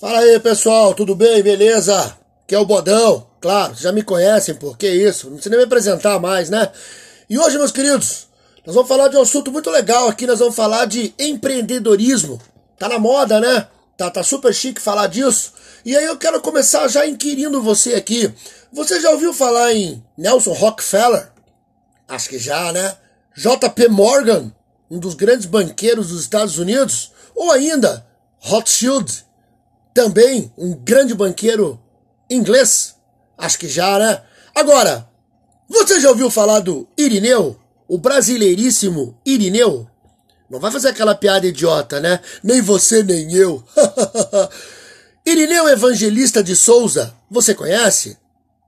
Fala aí, pessoal, tudo bem? Beleza? Que é o Bodão. Claro, já me conhecem, por que isso? Não precisa nem me apresentar mais, né? E hoje, meus queridos, nós vamos falar de um assunto muito legal aqui, nós vamos falar de empreendedorismo. Tá na moda, né? Tá, tá super chique falar disso. E aí eu quero começar já inquirindo você aqui. Você já ouviu falar em Nelson Rockefeller? Acho que já, né? JP Morgan, um dos grandes banqueiros dos Estados Unidos? Ou ainda Rothschild, também um grande banqueiro inglês? Acho que já, né? Agora, você já ouviu falar do Irineu? O brasileiríssimo Irineu? Não vai fazer aquela piada idiota, né? Nem você, nem eu. Irineu Evangelista de Souza, você conhece?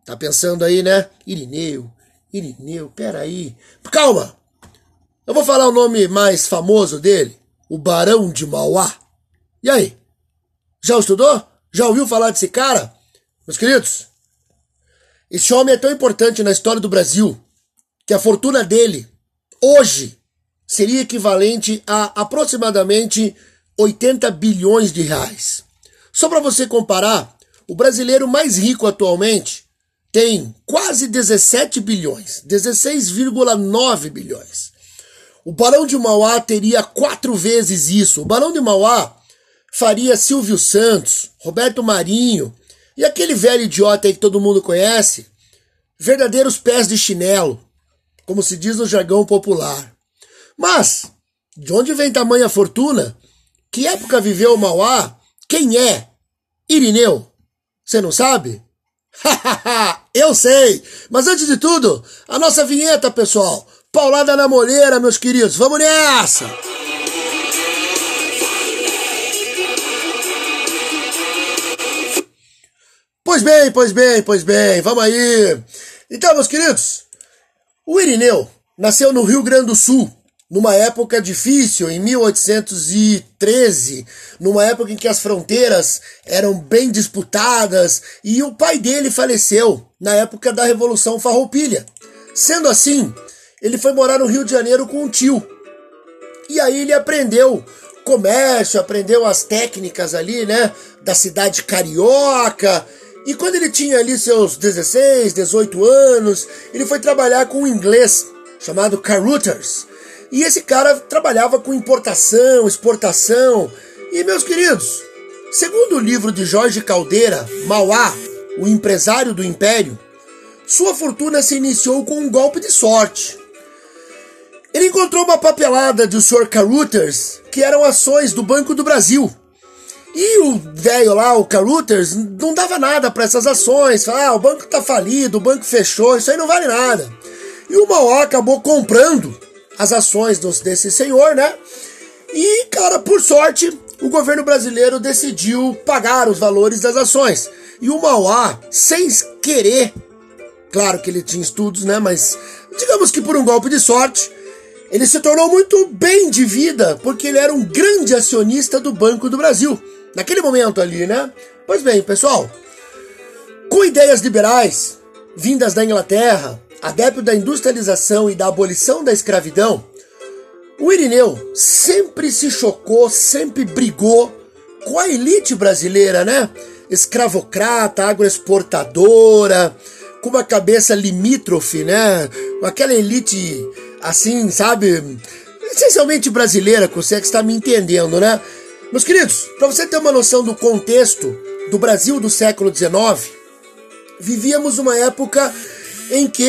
Tá pensando aí, né? Irineu, Irineu, peraí. Calma! Eu vou falar o nome mais famoso dele: o Barão de Mauá. E aí? Já estudou? Já ouviu falar desse cara? Meus queridos, esse homem é tão importante na história do Brasil que a fortuna dele, hoje, seria equivalente a aproximadamente 80 bilhões de reais. Só para você comparar, o brasileiro mais rico atualmente tem quase 17 bilhões, 16,9 bilhões. O Barão de Mauá teria quatro vezes isso. O Barão de Mauá faria Silvio Santos, Roberto Marinho e aquele velho idiota aí que todo mundo conhece, verdadeiros pés de chinelo, como se diz no jargão popular. Mas, de onde vem tamanha fortuna? Que época viveu o Mauá? Quem é? Irineu? Você não sabe? Eu sei! Mas antes de tudo, a nossa vinheta, pessoal. Paulada na moleira, meus queridos. Vamos nessa! Pois bem, pois bem, pois bem, vamos aí. Então, meus queridos, o Irineu nasceu no Rio Grande do Sul, numa época difícil, em 1813, numa época em que as fronteiras eram bem disputadas, e o pai dele faleceu na época da Revolução Farroupilha. Sendo assim, ele foi morar no Rio de Janeiro com um tio. E aí ele aprendeu comércio, aprendeu as técnicas ali, né, da cidade carioca, e quando ele tinha ali seus 16, 18 anos, ele foi trabalhar com um inglês chamado Carruthers. E esse cara trabalhava com importação, exportação. E meus queridos, segundo o livro de Jorge Caldeira, Mauá, o empresário do império, sua fortuna se iniciou com um golpe de sorte. Ele encontrou uma papelada do Sr. Carruthers, que eram ações do Banco do Brasil. E o velho lá, o Carruthers, não dava nada para essas ações. Ah, o banco tá falido, o banco fechou, isso aí não vale nada. E o Mauá acabou comprando as ações dos, desse senhor, né? E, cara, por sorte, o governo brasileiro decidiu pagar os valores das ações. E o Mauá, sem querer, claro que ele tinha estudos, né? Mas digamos que por um golpe de sorte, ele se tornou muito bem de vida, porque ele era um grande acionista do Banco do Brasil naquele momento ali, né? Pois bem, pessoal, com ideias liberais vindas da Inglaterra, adepto da industrialização e da abolição da escravidão, o Irineu sempre se chocou, sempre brigou com a elite brasileira, né? Escravocrata, agroexportadora, com uma cabeça limítrofe, né? Com aquela elite assim, sabe? Essencialmente brasileira, você é está me entendendo, né? Meus queridos, para você ter uma noção do contexto do Brasil do século XIX, vivíamos uma época em que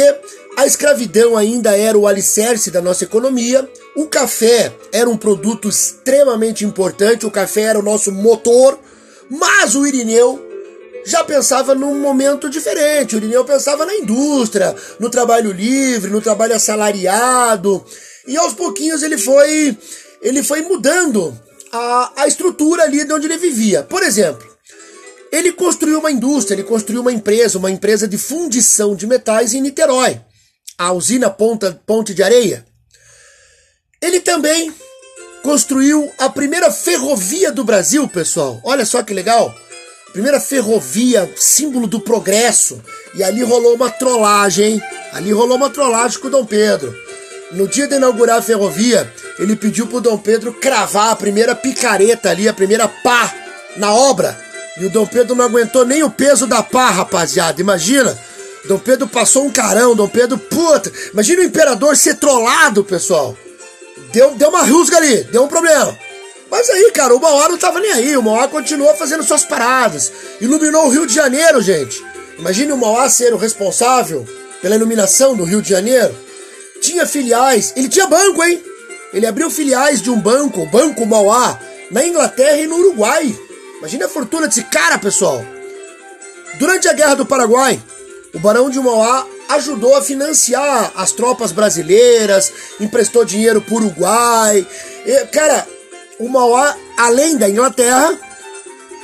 a escravidão ainda era o alicerce da nossa economia, o café era um produto extremamente importante, o café era o nosso motor, mas o Irineu já pensava num momento diferente. O Irineu pensava na indústria, no trabalho livre, no trabalho assalariado, e aos pouquinhos ele foi ele foi mudando a, a estrutura ali de onde ele vivia. Por exemplo, ele construiu uma indústria, ele construiu uma empresa, uma empresa de fundição de metais em Niterói, a usina Ponta, Ponte de Areia. Ele também construiu a primeira ferrovia do Brasil, pessoal. Olha só que legal. Primeira ferrovia, símbolo do progresso. E ali rolou uma trollagem. Ali rolou uma trollagem com o Dom Pedro. No dia de inaugurar a ferrovia, ele pediu pro Dom Pedro cravar a primeira picareta ali, a primeira pá na obra. E o Dom Pedro não aguentou nem o peso da pá, rapaziada. Imagina. Dom Pedro passou um carão, Dom Pedro, puta. Imagina o imperador ser trollado, pessoal. Deu, deu uma rusga ali, deu um problema. Mas aí, cara, o Mauá não tava nem aí. O Mauá continuou fazendo suas paradas. Iluminou o Rio de Janeiro, gente. Imagine o Mauá ser o responsável pela iluminação do Rio de Janeiro. Tinha filiais. Ele tinha banco, hein? Ele abriu filiais de um banco, o Banco Mauá, na Inglaterra e no Uruguai. Imagina a fortuna desse cara, pessoal. Durante a Guerra do Paraguai, o Barão de Mauá ajudou a financiar as tropas brasileiras, emprestou dinheiro para o Uruguai. E, cara, o Mauá, além da Inglaterra,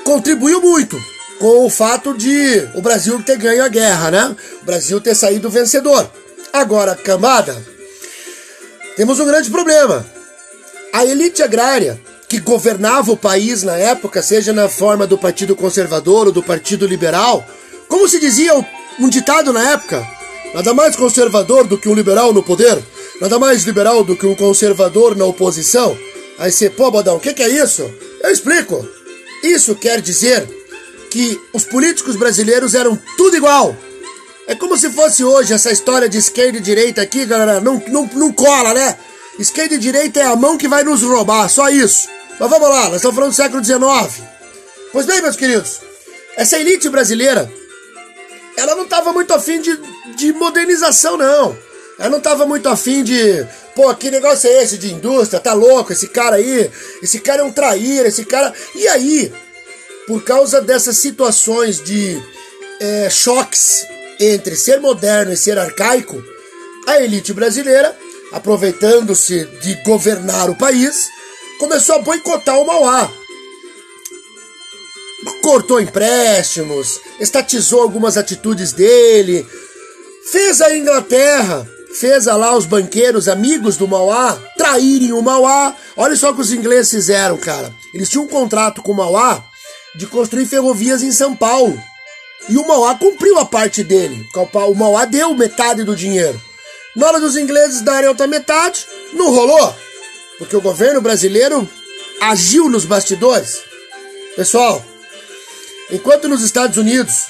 contribuiu muito com o fato de o Brasil ter ganho a guerra, né? O Brasil ter saído vencedor. Agora, camada, temos um grande problema. A elite agrária que governava o país na época, seja na forma do Partido Conservador ou do Partido Liberal, como se dizia um ditado na época, nada mais conservador do que um liberal no poder, nada mais liberal do que um conservador na oposição. Aí você, pô, Bodão, o que, que é isso? Eu explico. Isso quer dizer que os políticos brasileiros eram tudo igual. É como se fosse hoje essa história de esquerda e direita aqui, galera. Não, não, não cola, né? Esquerda e direita é a mão que vai nos roubar, só isso. Mas vamos lá, nós estamos falando do século XIX. Pois bem, meus queridos, essa elite brasileira, ela não estava muito afim de, de modernização, não. Ela não estava muito afim de. Pô, que negócio é esse de indústria? Tá louco esse cara aí? Esse cara é um traíra, esse cara. E aí, por causa dessas situações de é, choques entre ser moderno e ser arcaico, a elite brasileira, aproveitando-se de governar o país, começou a boicotar o Mauá. Cortou empréstimos, estatizou algumas atitudes dele, fez a Inglaterra, fez lá os banqueiros amigos do Mauá traírem o Mauá. Olha só o que os ingleses fizeram, cara. Eles tinham um contrato com o Mauá de construir ferrovias em São Paulo. E o Mauá cumpriu a parte dele. O Mauá deu metade do dinheiro. Na hora dos ingleses darem outra metade, não rolou porque o governo brasileiro agiu nos bastidores. Pessoal, enquanto nos Estados Unidos,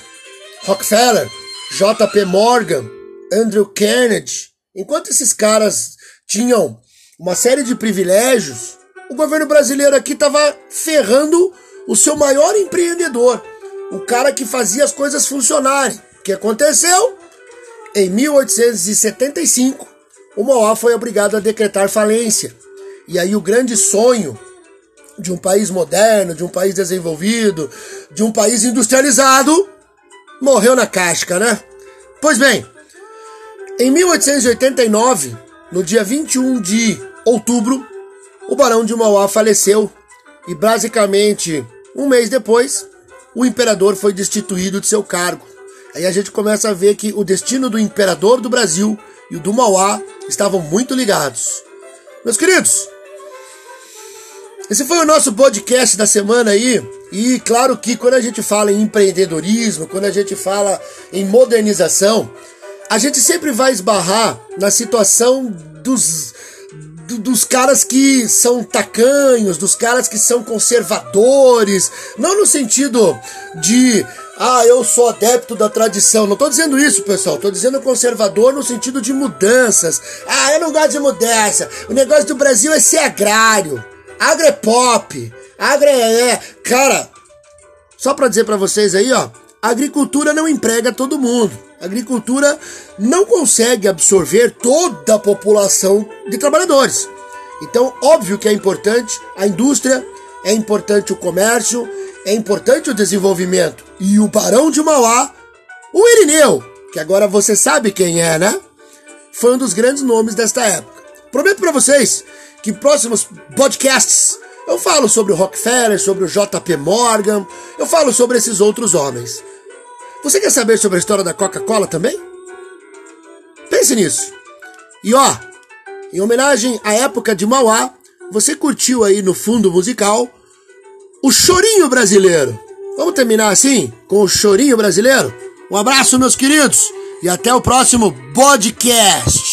Rockefeller, JP Morgan, Andrew Carnegie, enquanto esses caras tinham uma série de privilégios, o governo brasileiro aqui estava ferrando o seu maior empreendedor, o cara que fazia as coisas funcionarem. O que aconteceu? Em 1875, o Mauá foi obrigado a decretar falência. E aí o grande sonho de um país moderno, de um país desenvolvido, de um país industrializado, morreu na casca, né? Pois bem, em 1889, no dia 21 de outubro, o Barão de Mauá faleceu e basicamente um mês depois, o imperador foi destituído de seu cargo. Aí a gente começa a ver que o destino do imperador do Brasil e o do Mauá estavam muito ligados. Meus queridos, esse foi o nosso podcast da semana aí. E claro que quando a gente fala em empreendedorismo, quando a gente fala em modernização, a gente sempre vai esbarrar na situação dos, dos caras que são tacanhos, dos caras que são conservadores, não no sentido de ah, eu sou adepto da tradição. Não estou dizendo isso, pessoal. Estou dizendo conservador no sentido de mudanças. Ah, eu não gosto de mudança. O negócio do Brasil é ser agrário. Agro é pop. Agro é, é. Cara, só para dizer para vocês aí, ó. A agricultura não emprega todo mundo. A agricultura não consegue absorver toda a população de trabalhadores. Então, óbvio que é importante a indústria, é importante o comércio, é importante o desenvolvimento. E o Barão de Mauá, o Irineu, que agora você sabe quem é, né? Foi um dos grandes nomes desta época. Prometo para vocês que próximos podcasts eu falo sobre o Rockefeller, sobre o JP Morgan, eu falo sobre esses outros homens. Você quer saber sobre a história da Coca-Cola também? Pense nisso. E ó, em homenagem à época de Mauá, você curtiu aí no fundo musical o chorinho brasileiro. Vamos terminar assim, com o chorinho brasileiro? Um abraço, meus queridos, e até o próximo podcast.